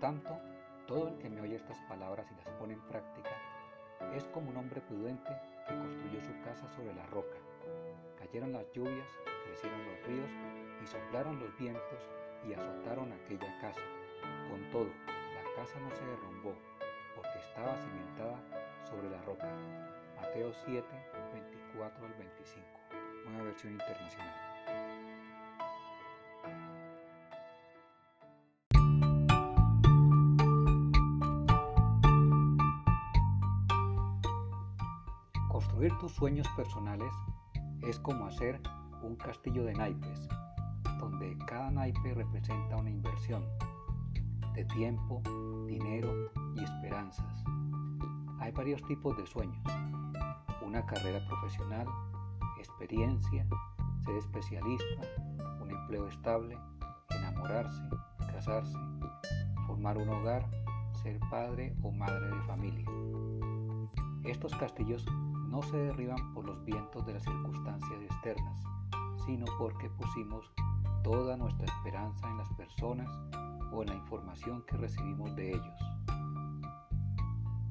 tanto, todo el que me oye estas palabras y las pone en práctica es como un hombre prudente que construyó su casa sobre la roca. Cayeron las lluvias, crecieron los ríos y soplaron los vientos y azotaron aquella casa. Con todo, la casa no se derrumbó porque estaba cimentada sobre la roca. Mateo 7, 24 al 25. Nueva versión internacional. Construir tus sueños personales es como hacer un castillo de naipes, donde cada naipe representa una inversión de tiempo, dinero y esperanzas. Hay varios tipos de sueños. Una carrera profesional, experiencia, ser especialista, un empleo estable, enamorarse, casarse, formar un hogar, ser padre o madre de familia. Estos castillos no se derriban por los vientos de las circunstancias externas, sino porque pusimos toda nuestra esperanza en las personas o en la información que recibimos de ellos.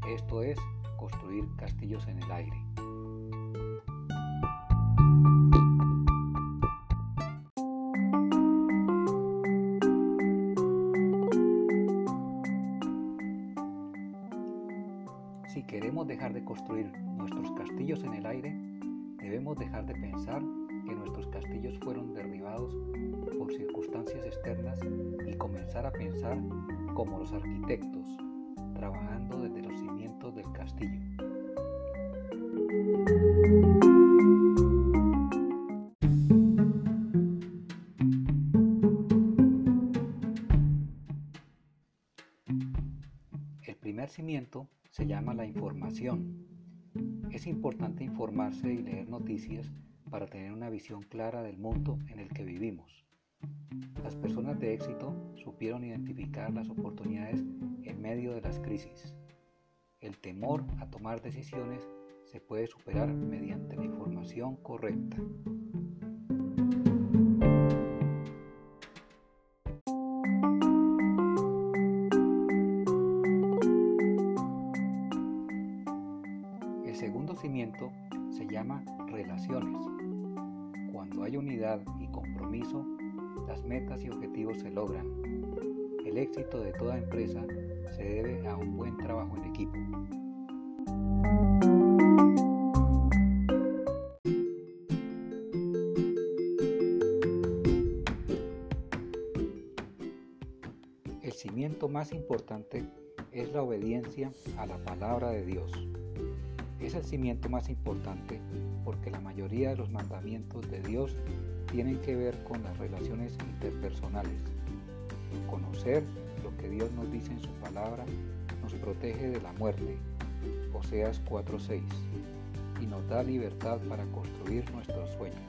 Esto es construir castillos en el aire. Queremos dejar de construir nuestros castillos en el aire, debemos dejar de pensar que nuestros castillos fueron derribados por circunstancias externas y comenzar a pensar como los arquitectos, trabajando desde los cimientos del castillo. El primer cimiento se llama la información. Es importante informarse y leer noticias para tener una visión clara del mundo en el que vivimos. Las personas de éxito supieron identificar las oportunidades en medio de las crisis. El temor a tomar decisiones se puede superar mediante la información correcta. Se llama relaciones. Cuando hay unidad y compromiso, las metas y objetivos se logran. El éxito de toda empresa se debe a un buen trabajo en equipo. El cimiento más importante es la obediencia a la palabra de Dios. Es el cimiento más importante porque la mayoría de los mandamientos de Dios tienen que ver con las relaciones interpersonales. Conocer lo que Dios nos dice en su palabra nos protege de la muerte, Oseas 4:6, y nos da libertad para construir nuestros sueños.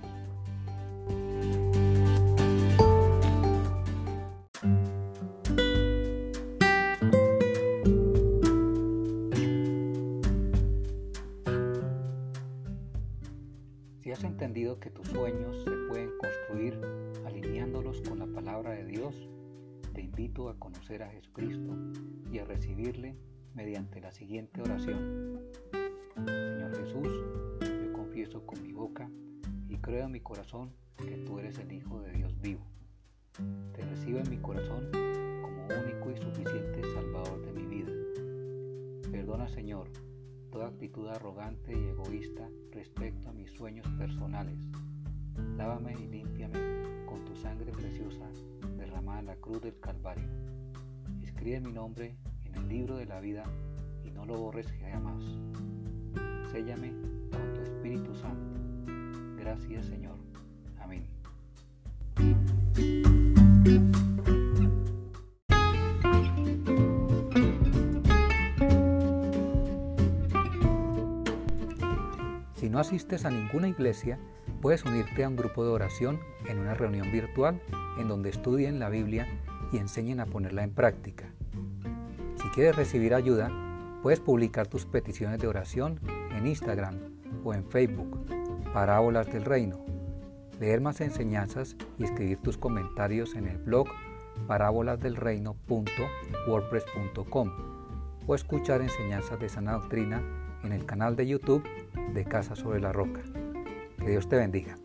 Si has entendido que tus sueños se pueden construir alineándolos con la palabra de Dios, te invito a conocer a Jesucristo y a recibirle mediante la siguiente oración. Señor Jesús, yo confieso con mi boca y creo en mi corazón que tú eres el Hijo de Dios vivo. Te recibo en mi corazón como único y suficiente Salvador de mi vida. Perdona, Señor, toda actitud arrogante y egoísta respecto a mis sueños personales. Lávame y límpiame con tu sangre preciosa derramada en la cruz del Calvario. Escribe mi nombre en el libro de la vida y no lo borres jamás. Séllame con tu Espíritu Santo. Gracias Señor. Si no asistes a ninguna iglesia, puedes unirte a un grupo de oración en una reunión virtual en donde estudien la Biblia y enseñen a ponerla en práctica. Si quieres recibir ayuda, puedes publicar tus peticiones de oración en Instagram o en Facebook, Parábolas del Reino, leer más enseñanzas y escribir tus comentarios en el blog parábolasdelreino.wordpress.com o escuchar enseñanzas de sana doctrina en el canal de YouTube de Casa sobre la Roca. Que Dios te bendiga.